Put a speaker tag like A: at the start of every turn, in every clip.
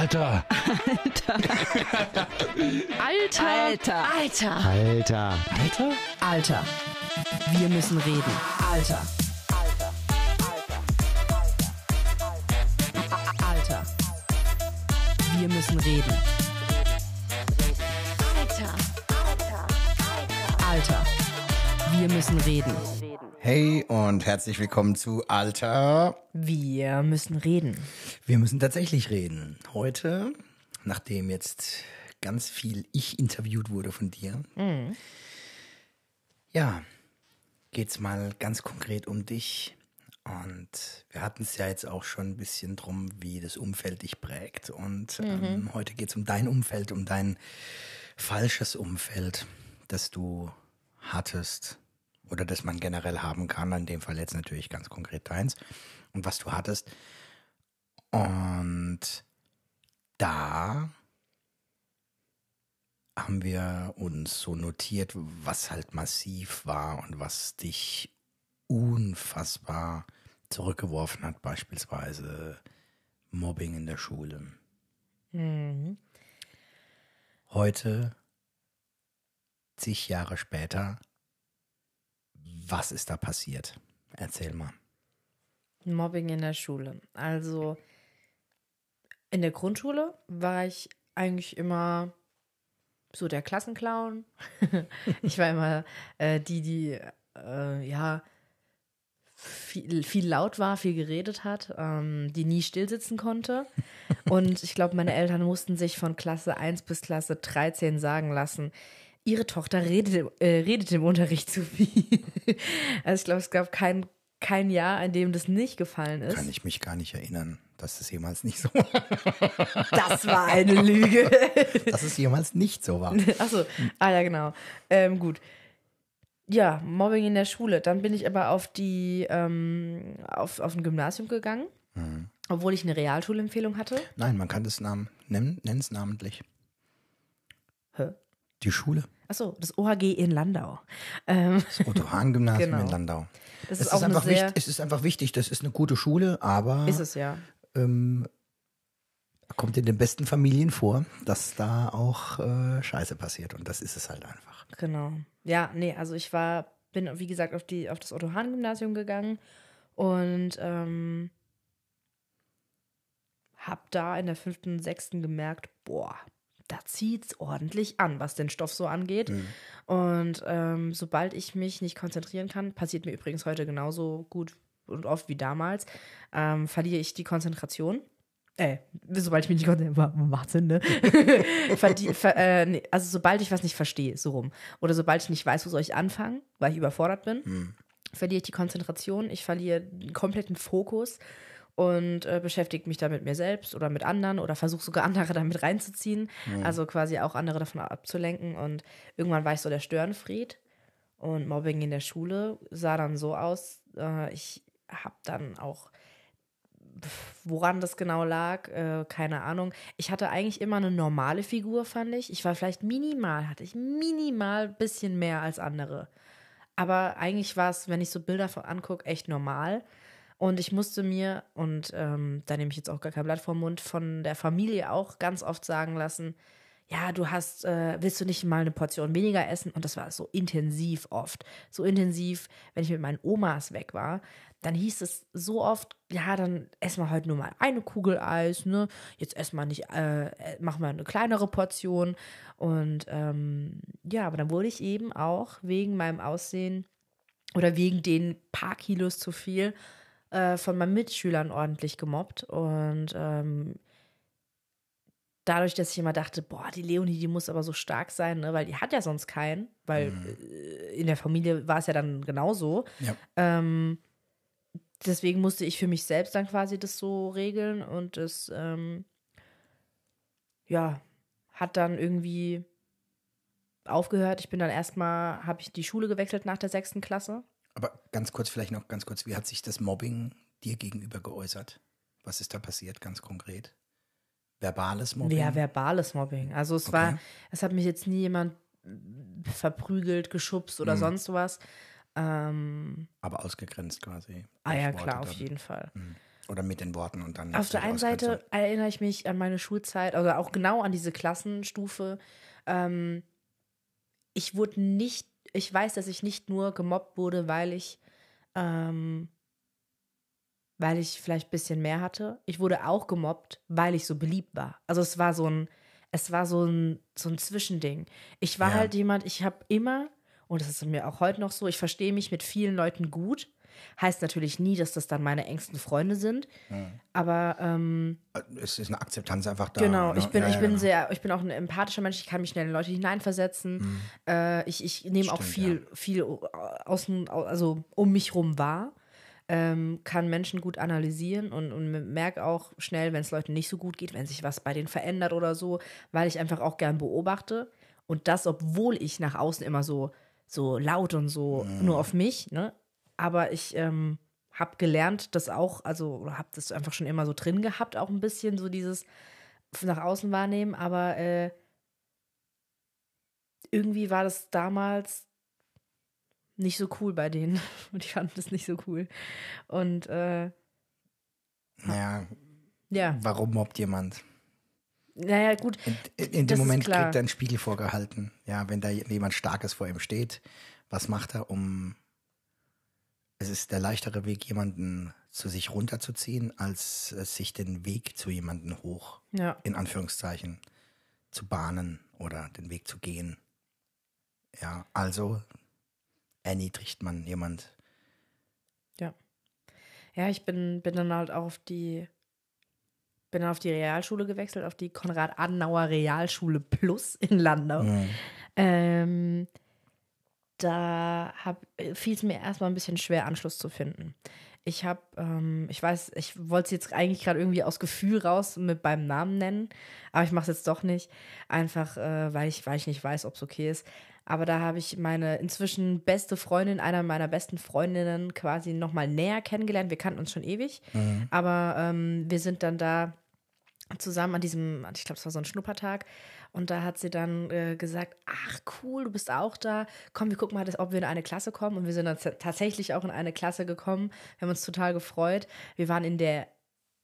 A: Alter.
B: Alter.
C: Alter.
B: Alter.
A: Alter. Alter?
C: Alter. Wir müssen reden. Alter. Alter. Wir müssen reden.
B: Alter.
C: Alter. Wir müssen reden.
D: Hey und herzlich willkommen zu Alter.
C: Wir müssen reden.
D: Wir müssen tatsächlich reden. Heute, nachdem jetzt ganz viel ich interviewt wurde von dir, ja, geht's mal ganz konkret um dich. Und wir hatten es ja jetzt auch schon ein bisschen drum, wie das Umfeld dich prägt. Und ähm, heute geht's um dein Umfeld, um dein falsches Umfeld, das du hattest oder das man generell haben kann. In dem Fall jetzt natürlich ganz konkret deins und was du hattest. Und da haben wir uns so notiert, was halt massiv war und was dich unfassbar zurückgeworfen hat, beispielsweise Mobbing in der Schule. Heute, zig Jahre später, was ist da passiert? Erzähl mal.
E: Mobbing in der Schule. Also in der Grundschule war ich eigentlich immer so der Klassenclown. ich war immer äh, die, die äh, ja viel, viel laut war, viel geredet hat, ähm, die nie stillsitzen konnte. Und ich glaube, meine Eltern mussten sich von Klasse 1 bis Klasse 13 sagen lassen, ihre Tochter redet, äh, redet im Unterricht zu viel. also ich glaube, es gab kein, kein Jahr, in dem das nicht gefallen ist.
D: Kann ich mich gar nicht erinnern, dass das jemals nicht so war.
E: Das war eine Lüge.
D: Dass es jemals nicht so war.
E: Achso, ah ja, genau. Ähm, gut. Ja, Mobbing in der Schule. Dann bin ich aber auf die, ähm, auf, auf ein Gymnasium gegangen, obwohl ich eine Realschulempfehlung hatte.
D: Nein, man kann das Namen nennen, nenn es namentlich.
E: Hä?
D: Die Schule.
E: Achso, das OHG in Landau. Ähm,
D: Das Otto-Hahn-Gymnasium
E: Genau.
D: in Landau.
E: das
D: Es
E: ist auch eine
D: einfach wichtig, es ist einfach wichtig, das ist eine gute Schule, aber
E: ist es ja.
D: Ähm, kommt in den besten Familien vor, dass da auch äh, Scheiße passiert. Und das ist es halt einfach.
E: Genau. Ja, nee, also ich war, bin, wie gesagt, auf, die, auf das Otto-Hahn-Gymnasium gegangen und ähm, hab da in der fünften, sechsten gemerkt, boah, da zieht's ordentlich an, was den Stoff so angeht. Und ähm, sobald ich mich nicht konzentrieren kann, passiert mir übrigens heute genauso gut und oft wie damals, ähm, verliere ich die Konzentration. Äh, sobald ich mich nicht konzentriere, macht Sinn, ne? Verdi ver äh, nee, also sobald ich was nicht verstehe, so rum. Oder sobald ich nicht weiß, wo soll ich anfangen, weil ich überfordert bin, verliere ich die Konzentration, ich verliere den kompletten Fokus und äh, beschäftige mich da mit mir selbst oder mit anderen oder versuche sogar andere damit reinzuziehen. Also quasi auch andere davon abzulenken. Und irgendwann war ich so der Störenfried. Und Mobbing in der Schule sah dann so aus, äh, ich habe dann auch, woran das genau lag, äh, keine Ahnung. Ich hatte eigentlich immer eine normale Figur, fand ich. Ich war vielleicht minimal, hatte ich minimal bisschen mehr als andere. Aber eigentlich war es, wenn ich so Bilder angucke, echt normal. Und ich musste mir, und ähm, da nehme ich jetzt auch gar kein Blatt vom Mund, von der Familie auch ganz oft sagen lassen, ja, du hast, äh, willst du nicht mal eine Portion weniger essen? Und das war so intensiv oft. So intensiv, wenn ich mit meinen Omas weg war, dann hieß es so oft, ja, dann essen wir heute nur mal eine Kugel Eis, ne? Jetzt essen wir nicht, äh, machen wir eine kleinere Portion. Und ähm, ja, aber dann wurde ich eben auch wegen meinem Aussehen oder wegen den paar Kilos zu viel äh, von meinen Mitschülern ordentlich gemobbt. Und ähm, dadurch, dass ich immer dachte, boah, die Leonie, die muss aber so stark sein, ne? weil die hat ja sonst keinen, weil äh, in der Familie war es ja dann genauso.
D: Ja.
E: Ähm, deswegen musste ich für mich selbst dann quasi das so regeln und es, ähm, ja, hat dann irgendwie aufgehört. Ich bin dann erstmal, habe ich die Schule gewechselt nach der sechsten Klasse.
D: Aber ganz kurz, vielleicht noch ganz kurz, wie hat sich das Mobbing dir gegenüber geäußert? Was ist da passiert, ganz konkret? Verbales Mobbing?
E: Ja, verbales Mobbing. Also es war,
D: Okay.
E: es hat mich jetzt nie jemand verprügelt, geschubst oder sonst was. Ähm,
D: Aber ausgegrenzt quasi.
E: ah ja,
D: durch
E: klar,
D: Worte
E: auf
D: dann.
E: jeden Fall.
D: Oder mit den Worten und dann.
E: Auf der einen Seite erinnere ich mich an meine Schulzeit, also auch genau an diese Klassenstufe. Ähm, ich wurde nicht, ich weiß, dass ich nicht nur gemobbt wurde, weil ich, ähm, weil ich vielleicht ein bisschen mehr hatte. Ich wurde auch gemobbt, weil ich so beliebt war. Also es war so ein, es war so ein, so ein Zwischending. Ich war
D: Ja.
E: halt jemand, ich habe immer, und das ist mir auch heute noch so, ich verstehe mich mit vielen Leuten gut. Heißt natürlich nie, dass das dann meine engsten Freunde sind. Aber ähm,
D: Es ist eine Akzeptanz einfach da.
E: Genau,
D: ne?
E: ich bin,
D: Ja,
E: ich
D: ja,
E: bin
D: genau.
E: sehr, ich bin auch ein empathischer Mensch, ich kann mich schnell in Leute hineinversetzen. Äh, ich, ich nehme auch viel, viel außen, also um mich rum wahr, ähm, kann Menschen gut analysieren und, und merke auch schnell, wenn es Leuten nicht so gut geht, wenn sich was bei denen verändert oder so, weil ich einfach auch gern beobachte. Und das, obwohl ich nach außen immer so, so laut und so nur auf mich, ne? Aber ich ähm, habe gelernt, das auch, also habe das einfach schon immer so drin gehabt, auch ein bisschen so dieses nach außen wahrnehmen, aber äh, irgendwie war das damals nicht so cool bei denen und ich fand das nicht so cool. Und äh,
D: Naja,
E: ja,
D: warum mobbt jemand?
E: Naja, gut,
D: In, in, dem Moment kriegt er einen Spiegel vorgehalten. Ja, wenn da jemand Starkes vor ihm steht, was macht er, um. Es ist der leichtere Weg, jemanden zu sich runterzuziehen, als äh, sich den Weg zu jemanden hoch,
E: ja,
D: in Anführungszeichen, zu bahnen oder den Weg zu gehen. Ja, also erniedrigt man jemand.
E: ja. Ja, ich bin, bin dann halt auch auf die, bin dann auf die Realschule gewechselt, auf die Konrad-Adenauer Realschule Plus in Landau. Ähm, da fiel es mir erstmal ein bisschen schwer, Anschluss zu finden. Ich habe, ähm, ich weiß, ich wollte es jetzt eigentlich gerade irgendwie aus Gefühl raus mit beim Namen nennen, aber ich mache es jetzt doch nicht, einfach äh, weil, ich, weil ich nicht weiß, ob es okay ist. Aber da habe ich meine inzwischen beste Freundin, einer meiner besten Freundinnen quasi nochmal näher kennengelernt. Wir kannten uns schon ewig, aber ähm, wir sind dann da zusammen an diesem, ich glaube, es war so ein Schnuppertag. Und da hat sie dann äh, gesagt, ach cool, du bist auch da. Komm, wir gucken mal, ob wir in eine Klasse kommen. Und wir sind dann tatsächlich auch in eine Klasse gekommen. Wir haben uns total gefreut. Wir waren in der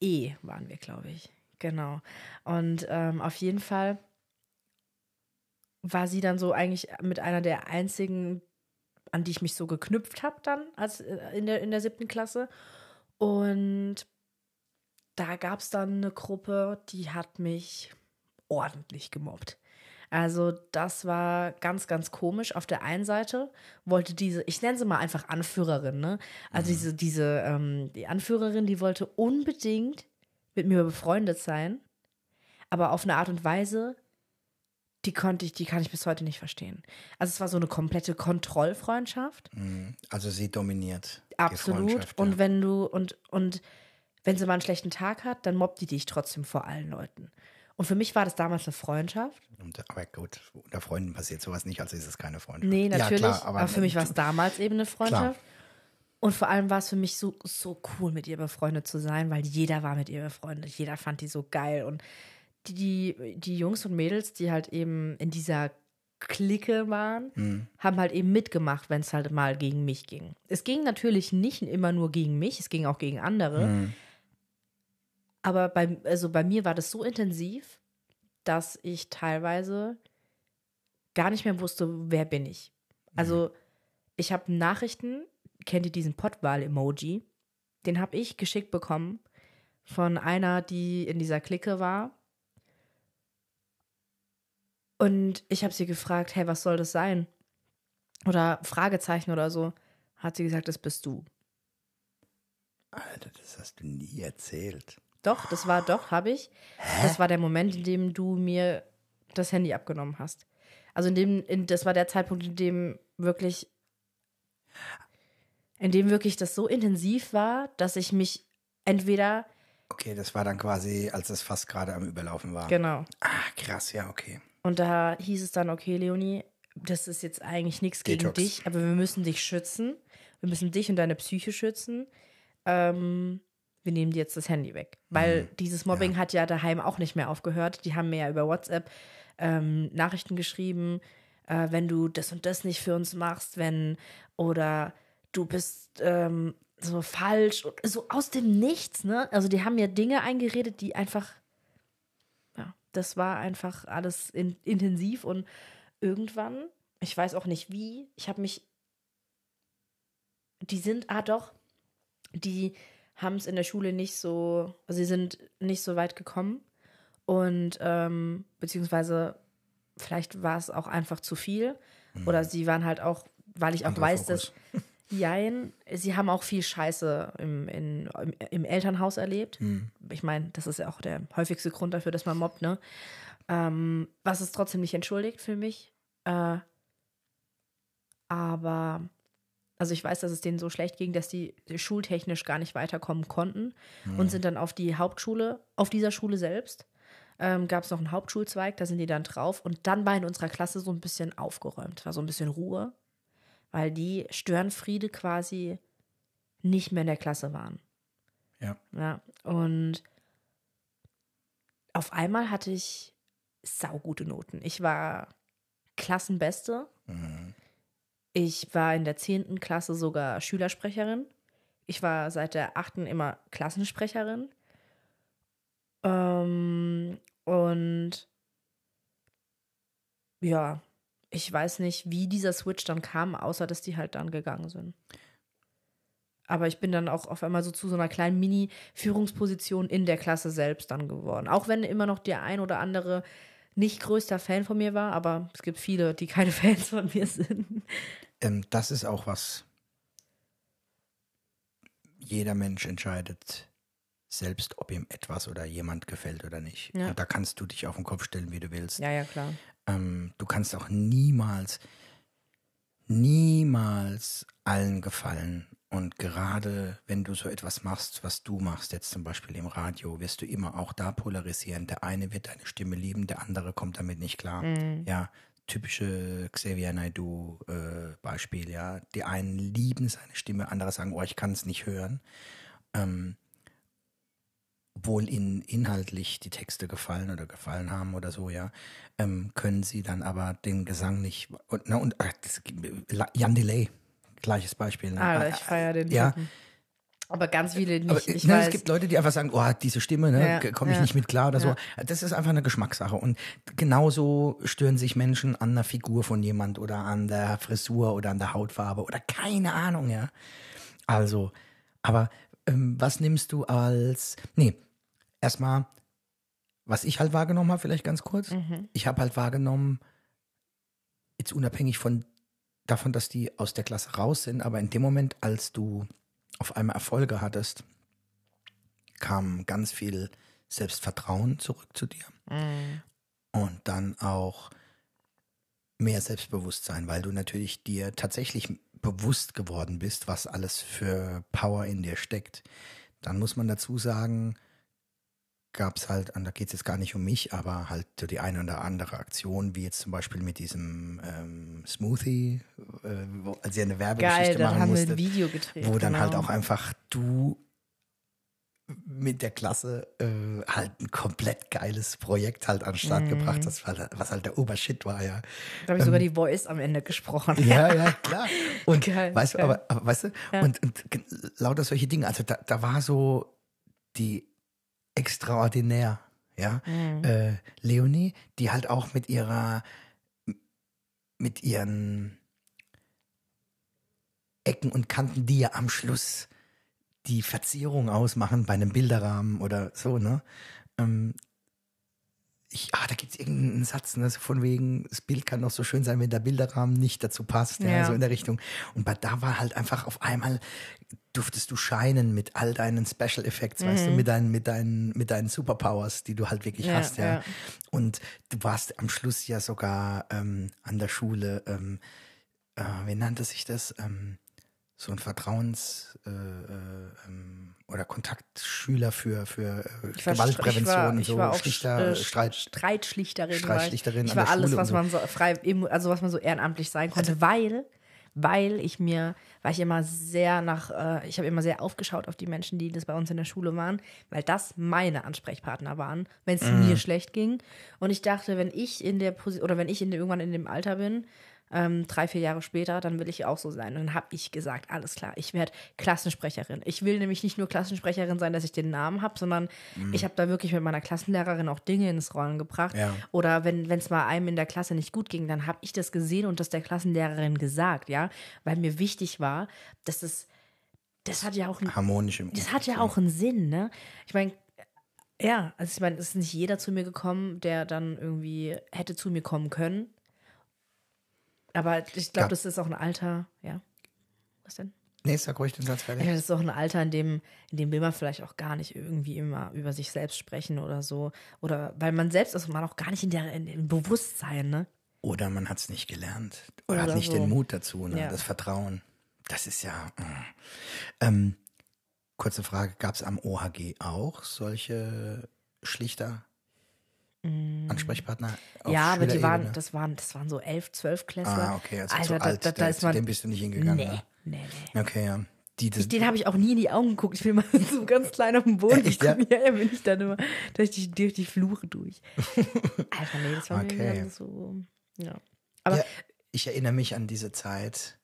E: E, waren wir, glaube ich. Genau. Und ähm, auf jeden Fall war sie dann so eigentlich mit einer der einzigen, an die ich mich so geknüpft habe dann als äh, in der, in der siebten Klasse. Und da gab es dann eine Gruppe, die hat mich ordentlich gemobbt. Also das war ganz, ganz komisch. Auf der einen Seite wollte diese, ich nenne sie mal einfach Anführerin, ne? Also diese, diese, ähm, die Anführerin, die wollte unbedingt mit mir befreundet sein, aber auf eine Art und Weise, die konnte ich, die kann ich bis heute nicht verstehen. Also es war so eine komplette Kontrollfreundschaft.
D: Also sie dominiert. die
E: Absolut. Und
D: ja.
E: wenn du, und, und wenn sie mal einen schlechten Tag hat, dann mobbt die dich trotzdem vor allen Leuten. Und für mich war das damals eine Freundschaft.
D: Und, aber gut, unter Freunden passiert sowas nicht, also ist es keine Freundschaft.
E: Nee, natürlich.
D: Ja, klar,
E: aber, für mich war es damals eben eine Freundschaft. Und vor allem war es für mich so, so cool, mit ihr befreundet zu sein, weil jeder war mit ihr befreundet. Jeder fand die so geil. Und die, die, die Jungs und Mädels, die halt eben in dieser Clique waren,
D: Hm.
E: haben halt eben mitgemacht, wenn es halt mal gegen mich ging. Es ging natürlich nicht immer nur gegen mich, es ging auch gegen andere.
D: Hm.
E: Aber bei, also bei mir war das so intensiv, dass ich teilweise gar nicht mehr wusste, wer bin ich. Also ich habe Nachrichten, kennt ihr diesen Pottwal-Emoji? Den habe ich geschickt bekommen von einer, die in dieser Clique war. Und ich habe sie gefragt, hey, was soll das sein? Oder Fragezeichen oder so. Hat sie gesagt, das bist du.
D: Alter, das hast du nie erzählt.
E: Doch, das war doch, habe ich. Das war der Moment, in dem du mir das Handy abgenommen hast. Also in dem, in, das war der Zeitpunkt, in dem wirklich, in dem wirklich das so intensiv war, dass ich mich entweder,
D: Okay, das war dann quasi, als es fast gerade am Überlaufen war.
E: genau.
D: Ah, krass, ja, okay.
E: Und da hieß es dann, okay, Leonie, das ist jetzt eigentlich nichts gegen dich, aber wir müssen dich schützen. Wir müssen dich und deine Psyche schützen. Ähm, wir nehmen dir jetzt das Handy weg. Weil
D: Mhm.
E: dieses Mobbing hat ja daheim auch nicht mehr aufgehört. Die haben mir ja über WhatsApp ähm, Nachrichten geschrieben, äh, wenn du das und das nicht für uns machst, wenn oder du bist, ähm, so falsch und so aus dem Nichts, ne? Also die haben mir Dinge eingeredet, die einfach, ja, das war einfach alles in, intensiv und irgendwann, ich weiß auch nicht wie, ich habe mich, die sind, ah doch, die haben es in der Schule nicht so, also sie sind nicht so weit gekommen und ähm, beziehungsweise vielleicht war es auch einfach zu viel oder sie waren halt auch, weil ich auch weiß,
D: Fokus.
E: dass Jein, sie haben auch viel Scheiße im, in, im, im Elternhaus erlebt. Ich meine, das ist ja auch der häufigste Grund dafür, dass man mobbt, ne? Ähm, was es trotzdem nicht entschuldigt für mich. Äh, aber, also ich weiß, dass es denen so schlecht ging, dass die schultechnisch gar nicht weiterkommen konnten und sind dann auf die Hauptschule, auf dieser Schule selbst, ähm, gab es noch einen Hauptschulzweig, da sind die dann drauf und dann war in unserer Klasse so ein bisschen aufgeräumt, war so ein bisschen Ruhe, weil die Störenfriede quasi nicht mehr in der Klasse waren.
D: Ja.
E: Ja, und auf einmal hatte ich saugute Noten. Ich war Klassenbeste. Ich war in der 10. Klasse sogar Schülersprecherin. Ich war seit der 8. immer Klassensprecherin. Ähm, und ja, ich weiß nicht, wie dieser Switch dann kam, außer dass die halt dann gegangen sind. Aber ich bin dann auch auf einmal so zu so einer kleinen Mini-Führungsposition in der Klasse selbst dann geworden. Auch wenn immer noch der ein oder andere nicht größter Fan von mir war, aber es gibt viele, die keine Fans von mir sind.
D: Ähm, das ist auch was. Jeder Mensch entscheidet selbst, ob ihm etwas oder jemand gefällt oder nicht.
E: Ja.
D: Und da kannst du dich auf den Kopf stellen, wie du willst.
E: Ja, ja, klar.
D: Ähm, du kannst auch niemals, niemals allen gefallen. Und gerade wenn du so etwas machst, was du machst, jetzt zum Beispiel im Radio, wirst du immer auch da polarisieren. Der eine wird deine Stimme lieben, der andere kommt damit nicht klar. Ja, typische Xavier Naidoo äh, Beispiel, ja. Die einen lieben seine Stimme, andere sagen, oh, ich kann es nicht hören. Ähm, obwohl ihnen inhaltlich die Texte gefallen oder gefallen haben oder so, ja, ähm, können sie dann aber den Gesang nicht. Und, na, und ach, das, Jan Delay, gleiches Beispiel. Ne?
E: Ah, ich feiere den.
D: Ja,
E: Typen. Aber ganz viele nicht.
D: aber,
E: ich
D: ne, es gibt Leute, die einfach sagen, oh, diese Stimme, ne,
E: Ja,
D: komme ich
E: ja,
D: nicht mit klar oder so.
E: ja.
D: Das ist einfach eine Geschmackssache. Und genauso stören sich Menschen an der Figur von jemand oder an der Frisur oder an der Hautfarbe oder keine Ahnung, ja. Also, aber ähm, was nimmst du als, nee, erstmal, was ich halt wahrgenommen habe, vielleicht ganz kurz.
E: Mhm.
D: Ich habe halt wahrgenommen, jetzt unabhängig von davon, dass die aus der Klasse raus sind, aber in dem Moment, als du auf einmal Erfolge hattest, kam ganz viel Selbstvertrauen zurück zu dir
E: Mhm.
D: und dann auch mehr Selbstbewusstsein, weil du natürlich dir tatsächlich bewusst geworden bist, was alles für Power in dir steckt. Dann muss man dazu sagen, gab es halt, und da geht es jetzt gar nicht um mich, aber halt so die eine oder andere Aktion, wie jetzt zum Beispiel mit diesem ähm, Smoothie, äh, wo, als ihr eine Werbegeschichte
E: Geil,
D: machen
E: haben
D: musstet
E: ein Video gedreht.
D: wo dann
E: genau.
D: halt auch einfach du mit der Klasse äh, halt ein komplett geiles Projekt halt an den Start
E: Mhm.
D: gebracht hast, was halt der Obershit war, ja.
E: Da habe ich sogar die Voice am Ende gesprochen.
D: Ja, ja, klar. Und
E: Geil,
D: weißt du,
E: geil.
D: aber, aber weißt du, und, und ge- lauter solche Dinge, also da, da war so die extraordinär, ja.
E: Mhm.
D: Äh, Leonie, die halt auch mit ihrer, mit ihren Ecken und Kanten, die ja am Schluss die Verzierung ausmachen bei einem Bilderrahmen oder so, ne? Ähm, ich, ah, da gibt es irgendeinen Satz, ne, so von wegen, das Bild kann doch so schön sein, wenn der Bilderrahmen nicht dazu passt, ja,
E: Ja.
D: so in der Richtung. Und bei da war halt einfach auf einmal, durftest du scheinen mit all deinen Special Effects, weißt du, mit deinen, mit deinen, mit deinen Superpowers, die du halt wirklich
E: Ja,
D: hast, ja.
E: ja.
D: Und du warst am Schluss ja sogar ähm, an der Schule, ähm, äh, wie nannte sich das? Ähm, so ein Vertrauens- äh, äh, ähm, oder Kontaktschüler für, für äh,
E: Ich war,
D: Gewaltprävention,
E: ich war, ich
D: so
E: war auch
D: Schlichter,
E: äh,
D: Streit.
E: Streitschlichterin.
D: Streitschlichterin
E: war ich. war alles, was
D: so.
E: man so frei, also was man so ehrenamtlich sein konnte, weil, weil ich mir, weil ich immer sehr nach, äh, ich habe immer sehr aufgeschaut auf die Menschen, die das bei uns in der Schule waren, weil das meine Ansprechpartner waren, wenn es
D: Mhm.
E: mir schlecht ging. Und ich dachte, wenn ich in der Position oder wenn ich in der, irgendwann in dem Alter bin, ähm, drei, vier Jahre später, dann will ich auch so sein. Und dann habe ich gesagt, alles klar, ich werde Klassensprecherin. Ich will nämlich nicht nur Klassensprecherin sein, dass ich den Namen habe, sondern
D: Mhm.
E: ich habe da wirklich mit meiner Klassenlehrerin auch Dinge ins Rollen gebracht.
D: Ja.
E: Oder wenn es mal einem in der Klasse nicht gut ging, dann habe ich das gesehen und das der Klassenlehrerin gesagt, ja, weil mir wichtig war, dass das, das hat ja auch ein
D: Harmonisch im
E: das hat ja auch einen Sinn, ne? Ich meine, ja, also ich meine, es ist nicht jeder zu mir gekommen, der dann irgendwie hätte zu mir kommen können. Aber ich glaube,
D: Ja.
E: das ist auch ein Alter, ja. Was denn?
D: Nee, sag ruhig den Satz fertig.
E: meine, das ist auch ein Alter, in dem, in dem will man vielleicht auch gar nicht irgendwie immer über sich selbst sprechen oder so. Oder weil man selbst ist man auch gar nicht in der in dem Bewusstsein, ne?
D: Oder man hat es nicht gelernt. Oder,
E: Oder
D: hat nicht
E: so.
D: den Mut dazu, ne?
E: Ja.
D: das Vertrauen. Das ist ja. mm. Ähm, kurze Frage: Gab es am OHG auch solche Schlichter? Ansprechpartner? auf
E: Mm. ja, aber die waren, das waren, das waren so elf, zwölf Klässler.
D: Ah, okay, also
E: Alter, da,
D: alt.
E: da, da ist
D: zu
E: man.
D: dem bist du nicht hingegangen.
E: nee,
D: ne?
E: nee, nee.
D: Okay, ja. Die,
E: Ich, den habe ich auch nie in die Augen geguckt. Ich will mal so ganz klein auf dem Boden
D: Echt, ja?
E: Ja, ja, bin ich dann immer durch die, durch die Flure durch. Alter, nee, das war
D: Okay.
E: mir so. Ja. Aber
D: ja, ich erinnere mich an diese Zeit,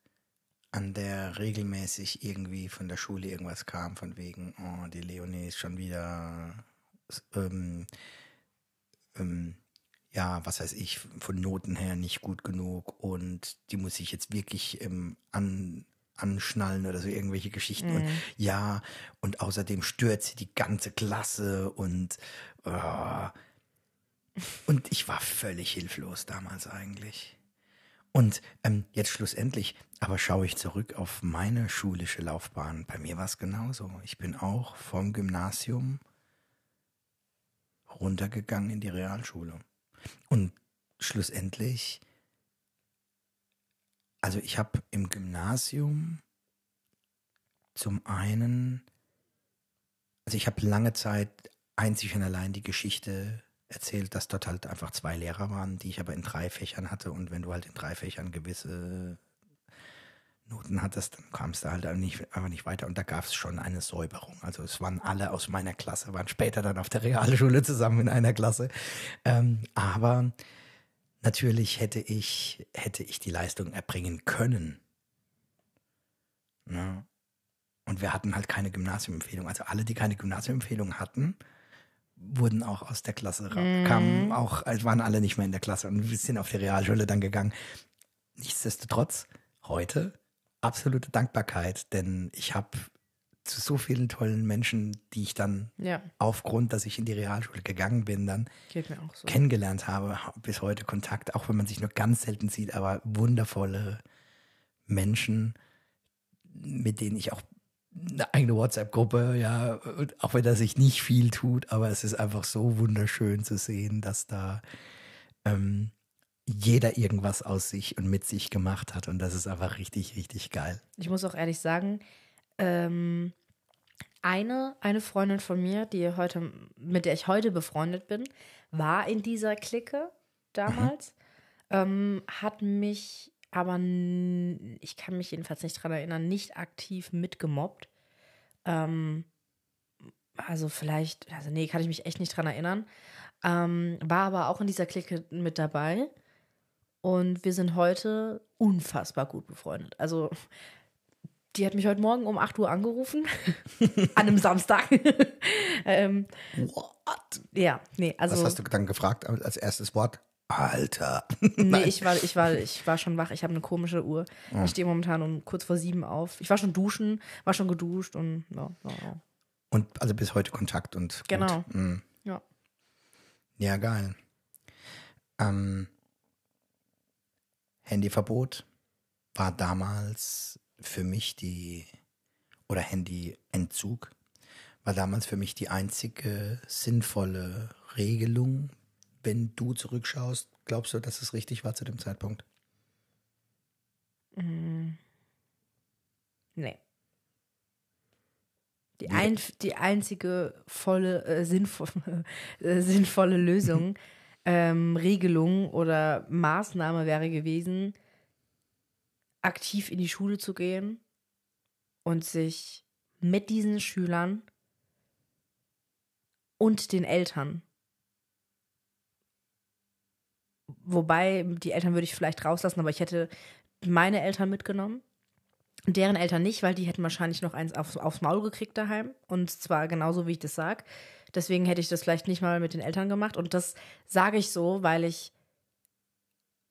D: an der regelmäßig irgendwie von der Schule irgendwas kam, von wegen, oh, die Leonie ist schon wieder, ähm, ähm, ja, was weiß ich, von Noten her nicht gut genug und die muss ich jetzt wirklich ähm, an, anschnallen oder so irgendwelche Geschichten. Und ja, und außerdem stört sie die ganze Klasse und äh, und ich war völlig hilflos damals eigentlich. Und ähm, jetzt schlussendlich, aber schaue ich zurück auf meine schulische Laufbahn. Bei mir war es genauso. Ich bin auch vom Gymnasium runtergegangen in die Realschule. Und schlussendlich, also ich habe im Gymnasium zum einen, also ich habe lange Zeit einzig und allein die Geschichte erzählt, dass dort halt einfach zwei Lehrer waren, die ich aber in drei Fächern hatte. Und wenn du halt in drei Fächern gewisse Noten hattest, dann kamst du halt nicht, aber nicht weiter. Und da gab es schon eine Säuberung. Also es waren alle aus meiner Klasse, waren später dann auf der Realschule zusammen in einer Klasse. Ähm, aber natürlich hätte ich, hätte ich die Leistung erbringen können. Ja. Und wir hatten halt keine Gymnasiumempfehlung. Also alle, die keine Gymnasiumempfehlung hatten, wurden auch aus der Klasse raus. Kamen auch, also waren alle nicht mehr in der Klasse und wir sind auf die Realschule dann gegangen. Nichtsdestotrotz, heute absolute Dankbarkeit, denn ich habe zu so vielen tollen Menschen, die ich dann
E: Ja,
D: aufgrund, dass ich in die Realschule gegangen bin, dann
E: so.
D: kennengelernt habe, bis heute Kontakt, auch wenn man sich nur ganz selten sieht, aber wundervolle Menschen, mit denen ich auch eine eigene WhatsApp-Gruppe, ja, auch wenn da sich nicht viel tut, aber es ist einfach so wunderschön zu sehen, dass da ähm, jeder irgendwas aus sich und mit sich gemacht hat und das ist einfach richtig, richtig geil.
E: Ich muss auch ehrlich sagen, ähm, eine, eine Freundin von mir, die heute, mit der ich heute befreundet bin, war in dieser Clique damals, ähm, hat mich aber, ich kann mich jedenfalls nicht dran erinnern, nicht aktiv mitgemobbt. Ähm, also vielleicht, also nee, kann ich mich echt nicht dran erinnern. Ähm, war aber auch in dieser Clique mit dabei. Und wir sind heute unfassbar gut befreundet. Also, die hat mich heute Morgen um 8 Uhr angerufen. an einem Samstag. ähm,
D: What?
E: ja, nee, also.
D: Was hast du dann gefragt als erstes Wort? Alter.
E: Nee, ich war, ich, war, ich war schon wach. Ich habe eine komische Uhr. Ich stehe momentan um kurz vor sieben auf. Ich war schon duschen, war schon geduscht und ja, ja, ja.
D: Und also bis heute Kontakt und.
E: Genau.
D: Mm.
E: ja.
D: Ja, geil. Ähm, Handyverbot war damals für mich die, oder Handyentzug, war damals für mich die einzige sinnvolle Regelung. Wenn du zurückschaust, glaubst du, dass es richtig war zu dem Zeitpunkt?
E: Nee. Die, ein, die einzige volle, äh, sinnvolle, äh, sinnvolle Lösung, ähm, Regelung oder Maßnahme wäre gewesen, aktiv in die Schule zu gehen und sich mit diesen Schülern und den Eltern wobei, die Eltern würde ich vielleicht rauslassen, aber ich hätte meine Eltern mitgenommen. Deren Eltern nicht, weil die hätten wahrscheinlich noch eins aufs, aufs Maul gekriegt daheim. Und zwar genauso, wie ich das sage. Deswegen hätte ich das vielleicht nicht mal mit den Eltern gemacht. Und das sage ich so, weil ich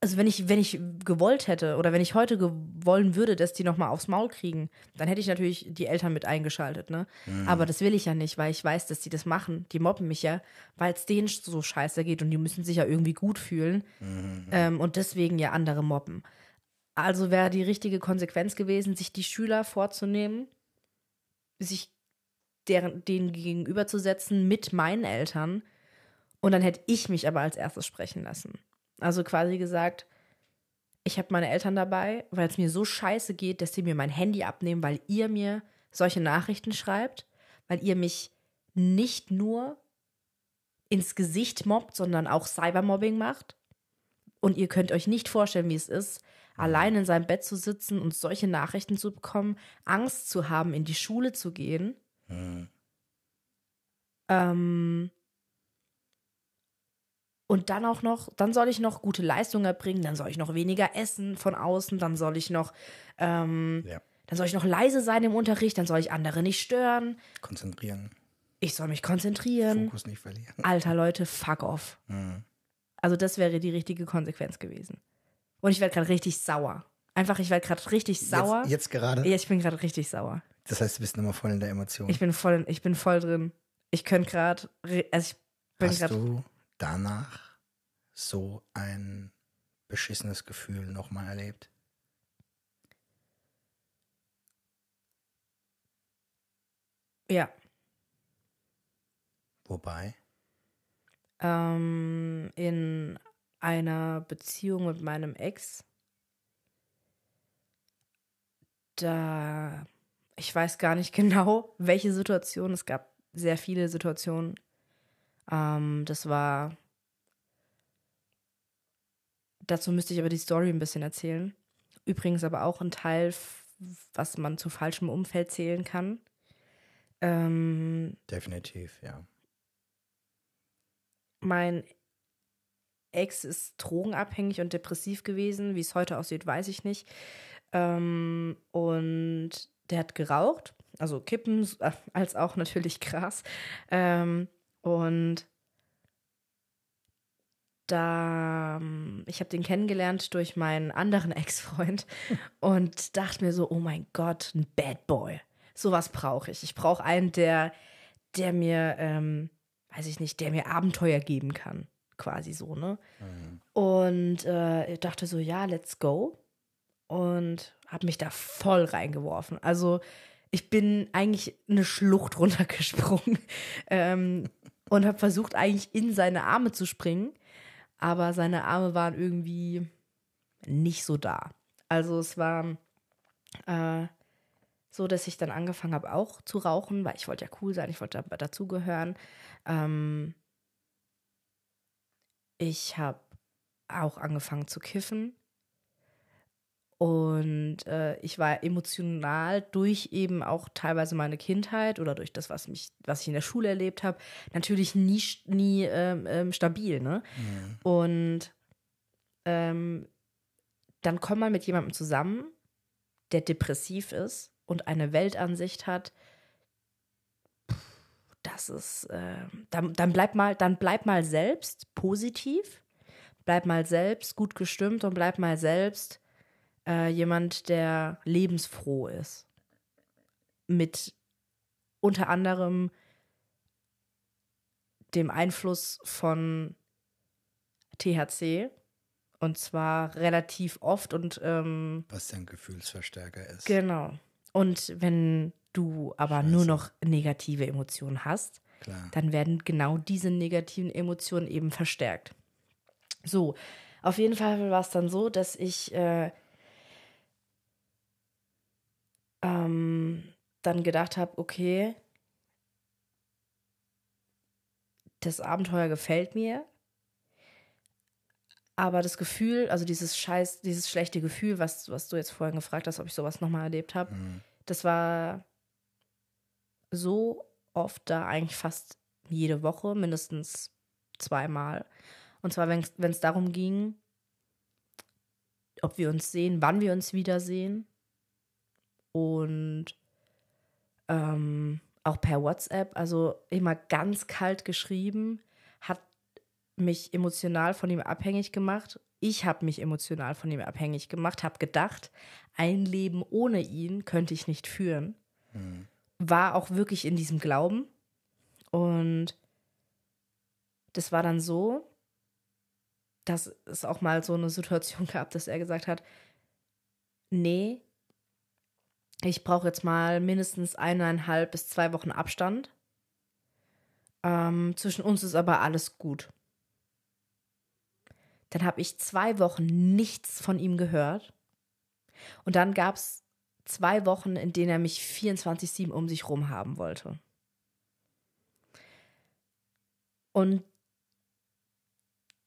E: also wenn ich, wenn ich gewollt hätte oder wenn ich heute wollen würde, dass die nochmal aufs Maul kriegen, dann hätte ich natürlich die Eltern mit eingeschaltet, ne? Mhm. Aber das will ich ja nicht, weil ich weiß, dass die das machen. Die mobben mich ja, weil es denen so scheiße geht und die müssen sich ja irgendwie gut fühlen mhm. ähm, und deswegen ja andere mobben. Also wäre die richtige Konsequenz gewesen, sich die Schüler vorzunehmen, sich deren, denen gegenüberzusetzen mit meinen Eltern und dann hätte ich mich aber als erstes sprechen lassen. Also quasi gesagt, ich habe meine Eltern dabei, weil es mir so scheiße geht, dass sie mir mein Handy abnehmen, weil ihr mir solche Nachrichten schreibt, weil ihr mich nicht nur ins Gesicht mobbt, sondern auch Cybermobbing macht. Und ihr könnt euch nicht vorstellen, wie es ist, allein in seinem Bett zu sitzen und solche Nachrichten zu bekommen, Angst zu haben, in die Schule zu gehen. Mhm. Ähm, und dann auch noch, dann soll ich noch gute Leistungen erbringen, dann soll ich noch weniger essen von außen, dann soll ich noch, ähm, ja. dann soll ich noch leise sein im Unterricht, dann soll ich andere nicht stören.
D: Konzentrieren.
E: Ich soll mich konzentrieren.
D: Fokus nicht verlieren.
E: Alter Leute, fuck off. Mhm. Also das wäre die richtige Konsequenz gewesen. Und ich werde gerade richtig sauer. Einfach, ich werde gerade richtig sauer.
D: Jetzt, jetzt gerade?
E: Ja, ich bin gerade richtig sauer.
D: Das heißt, du bist immer voll in der Emotion.
E: Ich bin voll, ich bin voll drin. Ich könnte gerade, also ich bin
D: gerade danach so ein beschissenes Gefühl nochmal erlebt?
E: Ja.
D: Wobei?
E: Ähm, in einer Beziehung mit meinem Ex. Da, ich weiß gar nicht genau, welche Situation. Es gab sehr viele Situationen. Ähm, das war. Dazu müsste ich aber die Story ein bisschen erzählen. Übrigens aber auch ein Teil, was man zu falschem Umfeld zählen kann. Ähm,
D: Definitiv, ja.
E: Mein Ex ist drogenabhängig und depressiv gewesen. Wie es heute aussieht, weiß ich nicht. Ähm, und der hat geraucht, also Kippen, äh, als auch natürlich Gras. Ähm, und da, ähm, ich habe den kennengelernt durch meinen anderen Ex-Freund und dachte mir so, oh mein Gott, ein Bad Boy. Sowas brauche ich. Ich brauche einen, der, der mir, ähm, weiß ich nicht, der mir Abenteuer geben kann. Quasi so, ne? Mhm. Und äh, ich dachte so, ja, let's go. Und habe mich da voll reingeworfen. Also ich bin eigentlich eine Schlucht runtergesprungen. ähm, und habe versucht, eigentlich in seine Arme zu springen, aber seine Arme waren irgendwie nicht so da. Also es war äh, so, dass ich dann angefangen habe, auch zu rauchen, weil ich wollte ja cool sein, ich wollte dazugehören. Ähm, ich habe auch angefangen zu kiffen. Und äh, ich war emotional durch eben auch teilweise meine Kindheit oder durch das, was mich, was ich in der Schule erlebt habe, natürlich nie, nie ähm, ähm, stabil. Ne? Mhm. Und ähm, dann kommt man mit jemandem zusammen, der depressiv ist und eine Weltansicht hat. Das ist, äh, dann, dann bleib mal, dann bleib mal selbst positiv, bleib mal selbst gut gestimmt und bleib mal selbst äh, jemand, der lebensfroh ist. Mit unter anderem dem Einfluss von THC. Und zwar relativ oft und. Ähm,
D: Was ein Gefühlsverstärker ist.
E: Genau. Und wenn du aber Scheiße. nur noch negative Emotionen hast, Klar. dann werden genau diese negativen Emotionen eben verstärkt. So, auf jeden Fall war es dann so, dass ich äh, ähm, dann gedacht habe, okay, das Abenteuer gefällt mir, aber das Gefühl, also dieses scheiß, dieses schlechte Gefühl, was, was du jetzt vorhin gefragt hast, ob ich sowas nochmal erlebt habe, mhm. das war so oft da, eigentlich fast jede Woche, mindestens zweimal. Und zwar, wenn es darum ging, ob wir uns sehen, wann wir uns wiedersehen. Und ähm, auch per WhatsApp, also immer ganz kalt geschrieben, hat mich emotional von ihm abhängig gemacht. Ich habe mich emotional von ihm abhängig gemacht, habe gedacht, ein Leben ohne ihn könnte ich nicht führen. Mhm. War auch wirklich in diesem Glauben. Und das war dann so, dass es auch mal so eine Situation gab, dass er gesagt hat, nee, ich brauche jetzt mal mindestens eineinhalb bis zwei Wochen Abstand. Ähm, zwischen uns ist aber alles gut. Dann habe ich zwei Wochen nichts von ihm gehört. Und dann gab es zwei Wochen, in denen er mich 24-7 um sich rum haben wollte. Und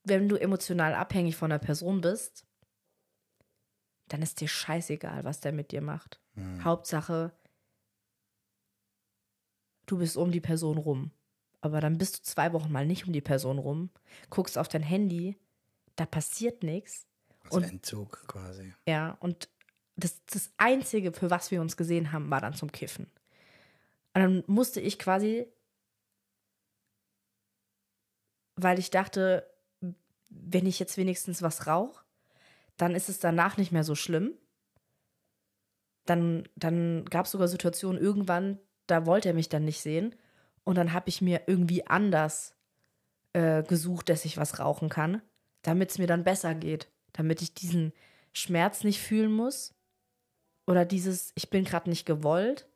E: wenn du emotional abhängig von einer Person bist, dann ist dir scheißegal, was der mit dir macht. Mhm. Hauptsache, du bist um die Person rum. Aber dann bist du zwei Wochen mal nicht um die Person rum, guckst auf dein Handy, da passiert nichts.
D: Also Entzug quasi.
E: Ja, und das, das Einzige, für was wir uns gesehen haben, war dann zum Kiffen. Und dann musste ich quasi, weil ich dachte, wenn ich jetzt wenigstens was rauche, dann ist es danach nicht mehr so schlimm. Dann, dann gab es sogar Situationen irgendwann, da wollte er mich dann nicht sehen. Und dann habe ich mir irgendwie anders äh, gesucht, dass ich was rauchen kann, damit es mir dann besser geht. Damit ich diesen Schmerz nicht fühlen muss. Oder dieses, ich bin gerade nicht gewollt.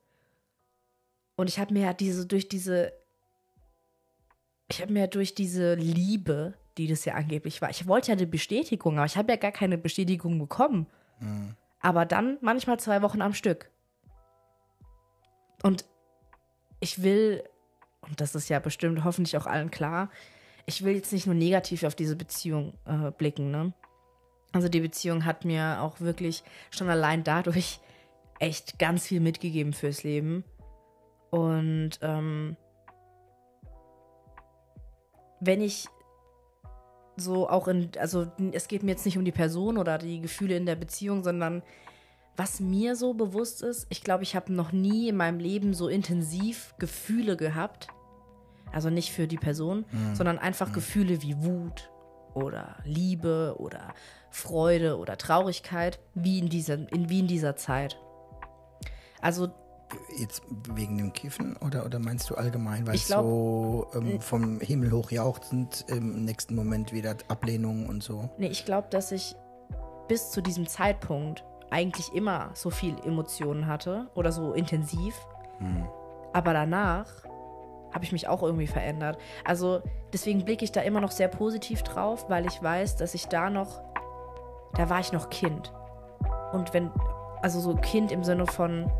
E: Und ich habe mir ja diese, durch diese, ich habe mir durch diese Liebe, die das ja angeblich war. Ich wollte ja eine Bestätigung, aber ich habe ja gar keine Bestätigung bekommen. Mhm. Aber dann manchmal zwei Wochen am Stück. Und ich will, und das ist ja bestimmt hoffentlich auch allen klar, ich will jetzt nicht nur negativ auf diese Beziehung äh, blicken. Ne? Also die Beziehung hat mir auch wirklich schon allein dadurch echt ganz viel mitgegeben fürs Leben. Und ähm, wenn ich so auch in, also es geht mir jetzt nicht um die Person oder die Gefühle in der Beziehung, sondern was mir so bewusst ist, ich glaube, ich habe noch nie in meinem Leben so intensiv Gefühle gehabt. Also nicht für die Person, mhm. sondern einfach mhm. Gefühle wie Wut oder Liebe oder Freude oder Traurigkeit, wie in dieser, in, wie in dieser Zeit. Also
D: Jetzt wegen dem Kiffen oder, oder meinst du allgemein, weil es so ähm, vom Himmel hoch jauchzend im nächsten Moment wieder Ablehnung und so?
E: Nee, ich glaube, dass ich bis zu diesem Zeitpunkt eigentlich immer so viel Emotionen hatte oder so intensiv. Hm. Aber danach habe ich mich auch irgendwie verändert. Also deswegen blicke ich da immer noch sehr positiv drauf, weil ich weiß, dass ich da noch, da war ich noch Kind. Und wenn, also so Kind im Sinne von,